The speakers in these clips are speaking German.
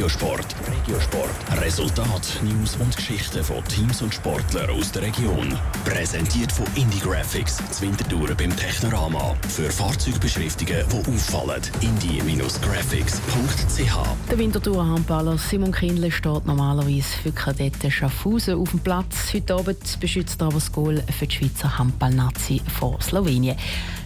Regiosport. Regiosport. Resultat, News und Geschichten von Teams und Sportlern aus der Region. Präsentiert von Indie Graphics, Zwintertouren beim Technorama. Für Fahrzeugbeschriftungen, die auffallen. indie-graphics.ch Der Winterthur Handballer Simon Kindle steht normalerweise für Kadetten Schaffhausen auf dem Platz. Heute Abend beschützt er aber das Goal für die Schweizer Handballnazi vor Slowenien.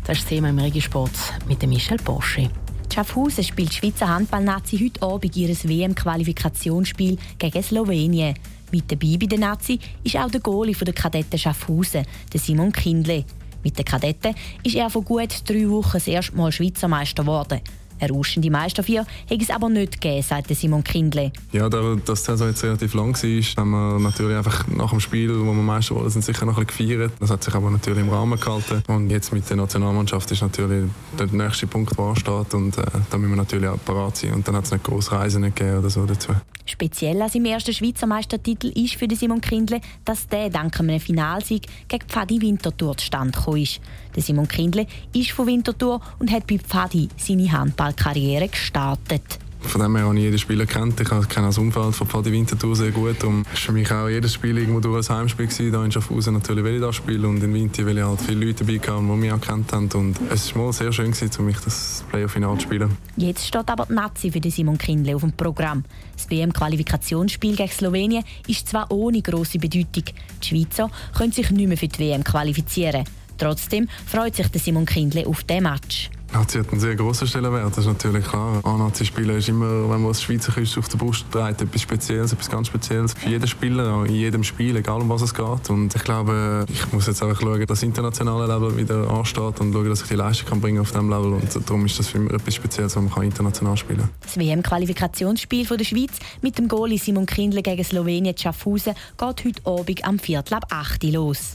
Das ist das Thema im Regisport mit Michel Porsche. Schaffhausen spielt die Schweizer Handballnazi heute Abend ihr WM-Qualifikationsspiel gegen Slowenien. Mit dabei bei den Nazi ist auch der Goalie der Kadetten Schaffhausen, Simon Kindle. Mit den Kadetten ist er vor gut drei Wochen das erste Mal Schweizer Meister geworden. Eine rauschende Meisterfeier hätte es aber nicht gegeben, sagt Simon Kindle. Ja, da das Saison jetzt relativ lang war, haben wir natürlich einfach nach dem Spiel, wo wir Meister wurden, sicher noch ein bisschen gefeiert. Das hat sich aber natürlich im Rahmen gehalten. Und jetzt mit der Nationalmannschaft ist natürlich der nächste Punkt, der ansteht. Und äh, da müssen wir natürlich auch parat sein. Und dann hat es nicht große Reisen gegeben oder so dazu. Speziell an seinem ersten Schweizer Meistertitel ist für Simon Kindle, dass der dank einem Finalsieg gegen Pfadi Winterthur zustande gekommen ist. Der Simon Kindle ist von Winterthur und hat bei Pfadi seine Handballkarriere gestartet. Von dem her habe ich jeden Spieler kennt. Ich kenne das Umfeld von Pfadi Winterthur sehr gut. Und es war für mich auch jedes Spiel irgendwo durch ein Heimspiel. Gewesen. Da in Schaffhausen natürlich will ich das spielen und in Winter will ich halt viele Leute dabei haben, die mich auch kennt haben. Und es war mal sehr schön gewesen, für mich das Playoff-Final zu spielen. Jetzt steht aber die Nazi für Simon Kindle auf dem Programm. Das WM-Qualifikationsspiel gegen Slowenien ist zwar ohne grosse Bedeutung. Die Schweizer können sich nicht mehr für die WM qualifizieren. Trotzdem freut sich Simon Kindle auf diesen Match. Nazi hat einen sehr grossen Stellenwert, das ist natürlich klar. A-Nazi-Spielen ist immer, wenn man das Schweizer Küste auf der Brust trägt, etwas Spezielles, etwas ganz Spezielles. Für jeden Spieler, in jedem Spiel, egal um was es geht. Und ich glaube, ich muss jetzt einfach schauen, dass das internationale Level wieder ansteht und schauen, dass ich die Leistung kann bringen auf diesem Level. Und darum ist das für mich etwas Spezielles, was man international spielen kann. Das WM-Qualifikationsspiel der Schweiz mit dem Goalie Simon Kindle gegen Slowenien Schaffhausen geht heute Abend am Viertel ab 8 Uhr los.